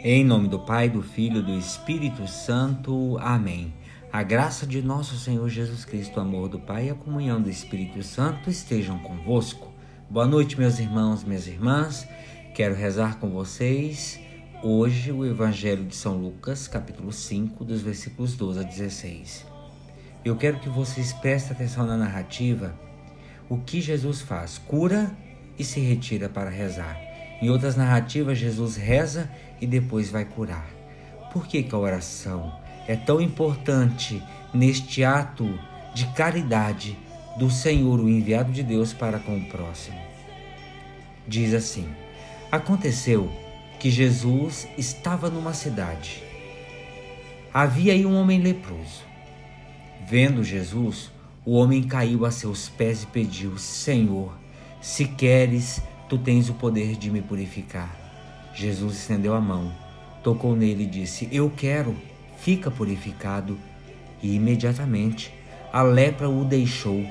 Em nome do Pai, do Filho e do Espírito Santo. Amém. A graça de nosso Senhor Jesus Cristo, o amor do Pai e a comunhão do Espírito Santo estejam convosco. Boa noite, meus irmãos, minhas irmãs. Quero rezar com vocês hoje o Evangelho de São Lucas, capítulo 5, dos versículos 12 a 16. Eu quero que vocês prestem atenção na narrativa, o que Jesus faz, cura e se retira para rezar. Em outras narrativas, Jesus reza e depois vai curar. Por que, que a oração é tão importante neste ato de caridade do Senhor, o enviado de Deus para com o próximo? Diz assim: Aconteceu que Jesus estava numa cidade. Havia aí um homem leproso. Vendo Jesus, o homem caiu a seus pés e pediu: Senhor, se queres, tu tens o poder de me purificar. Jesus estendeu a mão, tocou nele e disse: Eu quero, fica purificado. E imediatamente a lepra o deixou.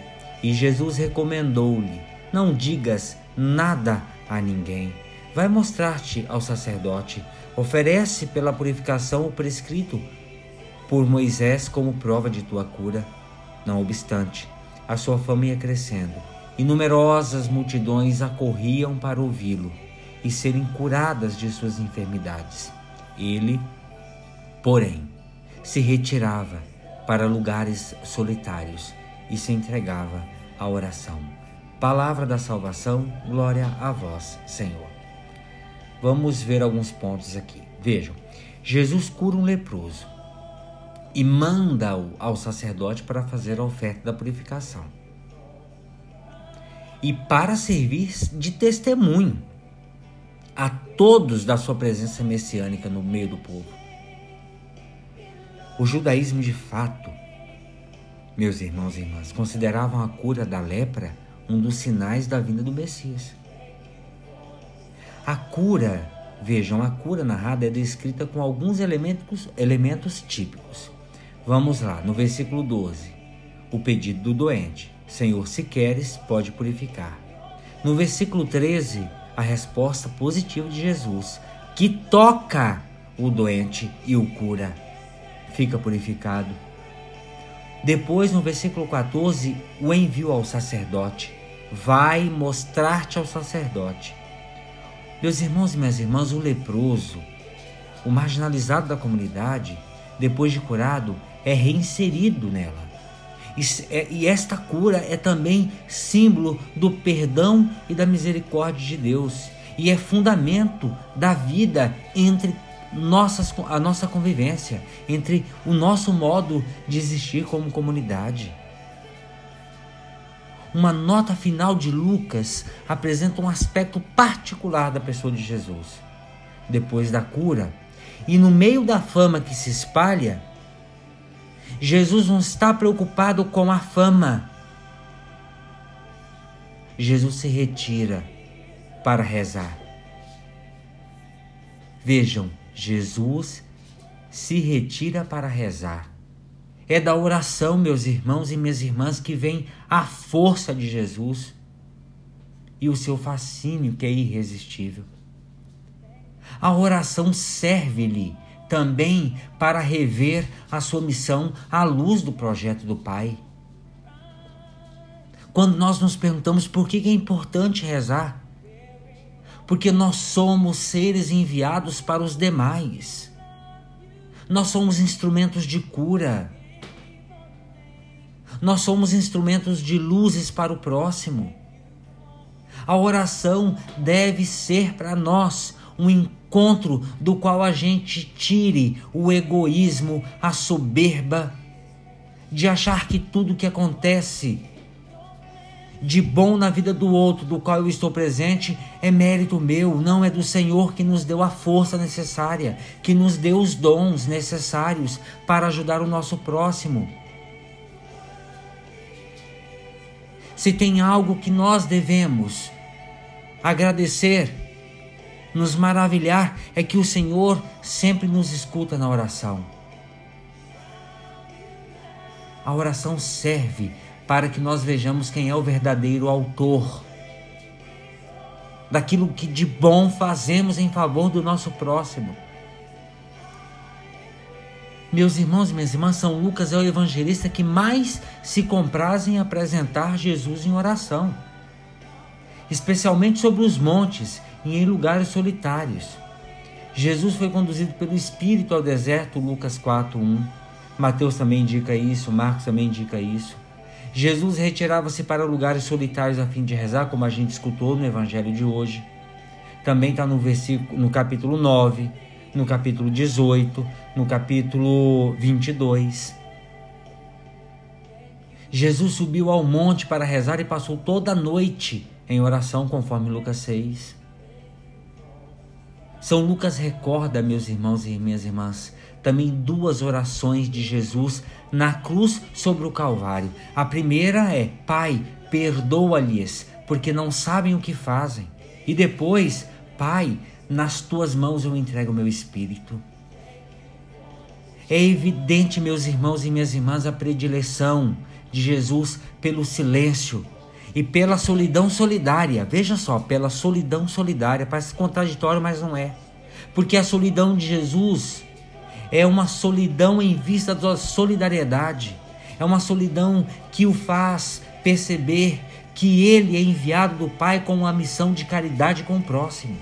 E Jesus recomendou-lhe: Não digas nada a ninguém. Vai mostrar-te ao sacerdote. Oferece pela purificação o prescrito por Moisés como prova de tua cura. Não obstante, a sua fama ia crescendo e numerosas multidões acorriam para ouvi-lo e serem curadas de suas enfermidades. Ele, porém, se retirava para lugares solitários e se entregava à oração. Palavra da salvação, glória a vós, Senhor. Vamos ver alguns pontos aqui. Vejam, Jesus cura um leproso e manda-o ao sacerdote para fazer a oferta da purificação. E para servir de testemunho a todos da sua presença messiânica no meio do povo. O judaísmo de fato, meus irmãos e irmãs, consideravam a cura da lepra um dos sinais da vinda do Messias. A cura, vejam, a cura narrada é descrita com alguns elementos, elementos típicos. Vamos lá, no versículo 12, o pedido do doente: Senhor, se queres, pode purificar. No versículo 13, a resposta positiva de Jesus, que toca o doente e o cura, fica purificado. Depois, no versículo 14, o envio ao sacerdote. Vai mostrar-te ao sacerdote. Meus irmãos e minhas irmãs, o leproso, o marginalizado da comunidade, depois de curado, é reinserido nela. É, e esta cura é também símbolo do perdão e da misericórdia de Deus. E é fundamento da vida entre nossas, a nossa convivência, entre o nosso modo de existir como comunidade. Uma nota final de Lucas apresenta um aspecto particular da pessoa de Jesus. Depois da cura, e no meio da fama que se espalha, Jesus não está preocupado com a fama. Jesus se retira para rezar. Vejam, Jesus se retira para rezar. É da oração, meus irmãos e minhas irmãs, que vem a força de Jesus e o seu fascínio que é irresistível. A oração serve-lhe também para rever a sua missão à luz do projeto do Pai. Quando nós nos perguntamos por que é importante rezar, porque nós somos seres enviados para os demais. Nós somos instrumentos de cura. Nós somos instrumentos de luzes para o próximo. A oração deve ser para nós um encontro do qual a gente tire o egoísmo, a soberba, de achar que tudo que acontece de bom na vida do outro, do qual eu estou presente, é mérito meu, não é do Senhor que nos deu a força necessária, que nos deu os dons necessários para ajudar o nosso próximo. Se tem algo que nós devemos agradecer, nos maravilhar, é que o Senhor sempre nos escuta na oração. A oração serve para que nós vejamos quem é o verdadeiro autor daquilo que de bom fazemos em favor do nosso próximo. Meus irmãos e minhas irmãs, São Lucas é o evangelista que mais se compraz em apresentar Jesus em oração, especialmente sobre os montes e em lugares solitários. Jesus foi conduzido pelo Espírito ao deserto, Lucas 4:1. Mateus também indica isso, Marcos também indica isso. Jesus retirava-se para lugares solitários a fim de rezar, como a gente escutou no evangelho de hoje. Também está no versículo no capítulo 9, no capítulo 18, no capítulo 22. Jesus subiu ao monte para rezar e passou toda a noite em oração, conforme Lucas 6. São Lucas recorda, meus irmãos e minhas irmãs, também duas orações de Jesus na cruz sobre o Calvário. A primeira é: Pai, perdoa-lhes, porque não sabem o que fazem. E depois, Pai, nas tuas mãos eu entrego o meu espírito. É evidente, meus irmãos e minhas irmãs, a predileção de Jesus pelo silêncio e pela solidão solidária. Veja só, pela solidão solidária. Parece contraditório, mas não é. Porque a solidão de Jesus é uma solidão em vista da solidariedade. É uma solidão que o faz perceber que ele é enviado do Pai com uma missão de caridade com o próximo.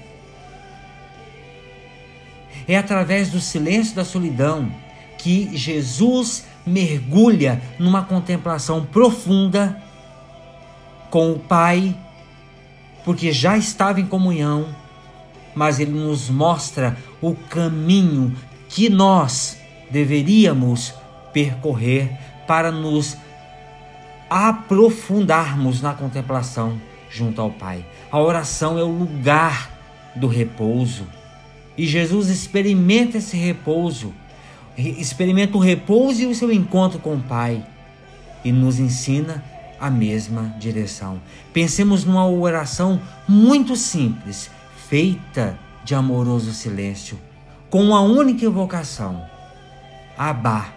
É através do silêncio da solidão que Jesus mergulha numa contemplação profunda com o Pai, porque já estava em comunhão, mas ele nos mostra o caminho que nós deveríamos percorrer para nos aprofundarmos na contemplação junto ao Pai. A oração é o lugar do repouso. E Jesus experimenta esse repouso, experimenta o repouso e o seu encontro com o Pai e nos ensina a mesma direção. Pensemos numa oração muito simples, feita de amoroso silêncio com uma única invocação: Abá,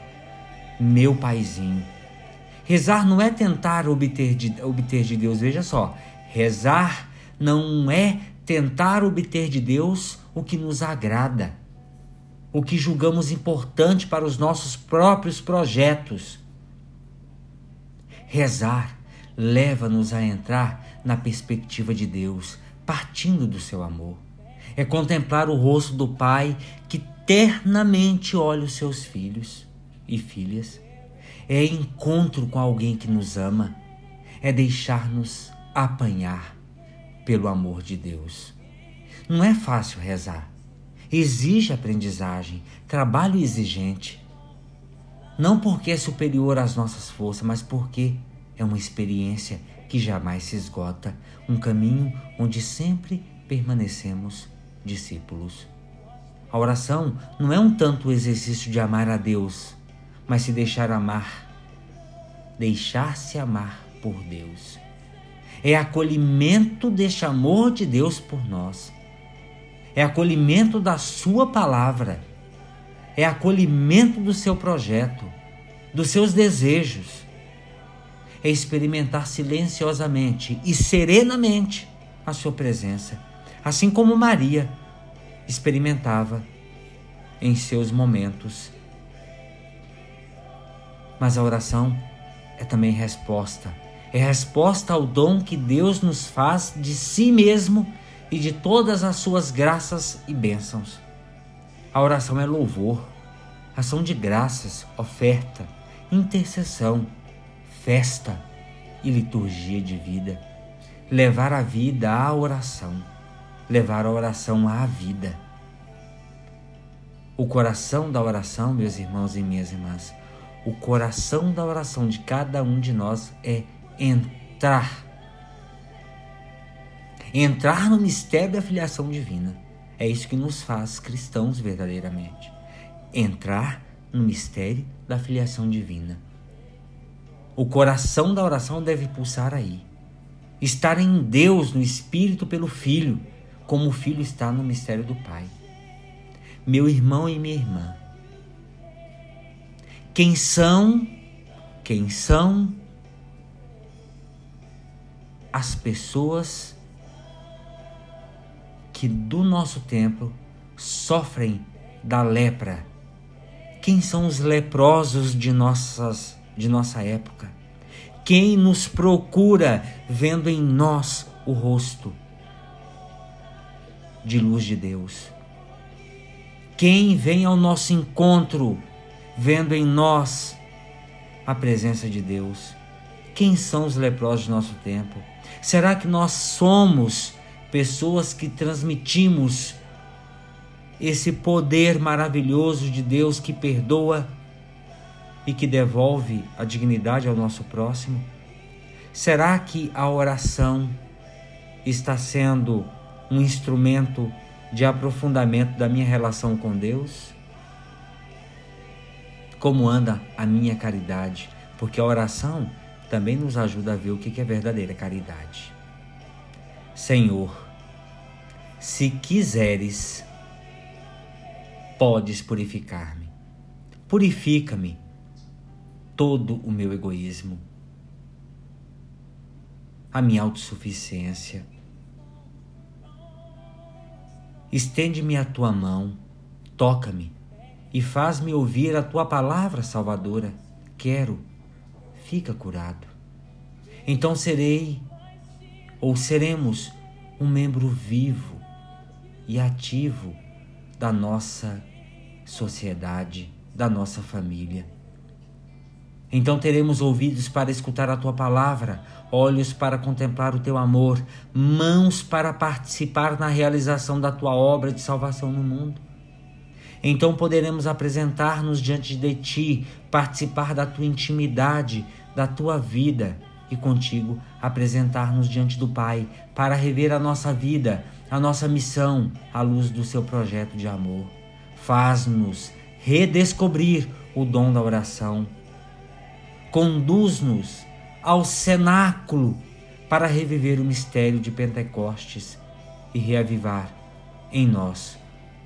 meu paizinho. Rezar não é tentar obter de, obter de Deus, veja só. Rezar não é tentar obter de Deus o que nos agrada, o que julgamos importante para os nossos próprios projetos. Rezar leva-nos a entrar na perspectiva de Deus, partindo do seu amor é contemplar o rosto do Pai que ternamente olha os seus filhos e filhas. É encontro com alguém que nos ama. É deixar-nos apanhar pelo amor de Deus. Não é fácil rezar. Exige aprendizagem, trabalho exigente. Não porque é superior às nossas forças, mas porque é uma experiência que jamais se esgota, um caminho onde sempre permanecemos discípulos. A oração não é um tanto o exercício de amar a Deus, mas se deixar amar, deixar-se amar por Deus. É acolhimento deste amor de Deus por nós. É acolhimento da Sua palavra. É acolhimento do seu projeto, dos seus desejos. É experimentar silenciosamente e serenamente a Sua presença assim como Maria experimentava em seus momentos. Mas a oração é também resposta. É resposta ao dom que Deus nos faz de si mesmo e de todas as suas graças e bênçãos. A oração é louvor, ação de graças, oferta, intercessão, festa e liturgia de vida. Levar a vida à oração levar a oração à vida. O coração da oração, meus irmãos e minhas irmãs, o coração da oração de cada um de nós é entrar. Entrar no mistério da filiação divina. É isso que nos faz cristãos verdadeiramente. Entrar no mistério da filiação divina. O coração da oração deve pulsar aí. Estar em Deus, no Espírito, pelo Filho como o filho está no mistério do Pai. Meu irmão e minha irmã, quem são, quem são as pessoas que do nosso tempo sofrem da lepra. Quem são os leprosos de nossas de nossa época? Quem nos procura vendo em nós o rosto de luz de Deus? Quem vem ao nosso encontro vendo em nós a presença de Deus? Quem são os leprosos de nosso tempo? Será que nós somos pessoas que transmitimos esse poder maravilhoso de Deus que perdoa e que devolve a dignidade ao nosso próximo? Será que a oração está sendo um instrumento de aprofundamento da minha relação com Deus? Como anda a minha caridade? Porque a oração também nos ajuda a ver o que é verdadeira caridade. Senhor, se quiseres, podes purificar-me. Purifica-me todo o meu egoísmo, a minha autossuficiência. Estende-me a tua mão, toca-me e faz-me ouvir a tua palavra salvadora. Quero fica curado. Então serei ou seremos um membro vivo e ativo da nossa sociedade, da nossa família. Então teremos ouvidos para escutar a tua palavra, olhos para contemplar o teu amor, mãos para participar na realização da tua obra de salvação no mundo. Então poderemos apresentar-nos diante de ti, participar da tua intimidade, da tua vida e contigo apresentar-nos diante do Pai para rever a nossa vida, a nossa missão à luz do seu projeto de amor. Faz-nos redescobrir o dom da oração. Conduz-nos ao cenáculo para reviver o mistério de Pentecostes e reavivar em nós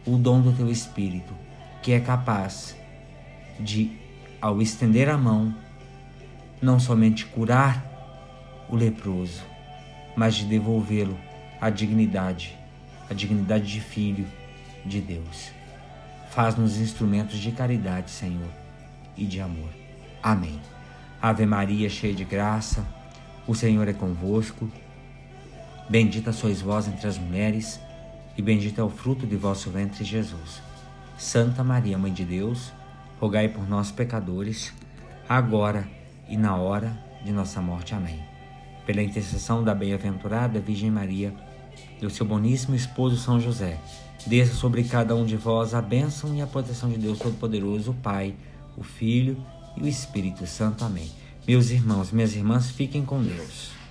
o dom do teu Espírito, que é capaz de, ao estender a mão, não somente curar o leproso, mas de devolvê-lo a dignidade, a dignidade de filho de Deus. Faz-nos instrumentos de caridade, Senhor, e de amor. Amém. Ave Maria, cheia de graça, o Senhor é convosco. Bendita sois vós entre as mulheres e bendito é o fruto de vosso ventre, Jesus. Santa Maria, Mãe de Deus, rogai por nós, pecadores, agora e na hora de nossa morte. Amém. Pela intercessão da bem-aventurada Virgem Maria, do seu boníssimo esposo São José, desça sobre cada um de vós a bênção e a proteção de Deus Todo-Poderoso, o Pai, o Filho e o Espírito Santo. Amém. Meus irmãos, minhas irmãs, fiquem com Deus.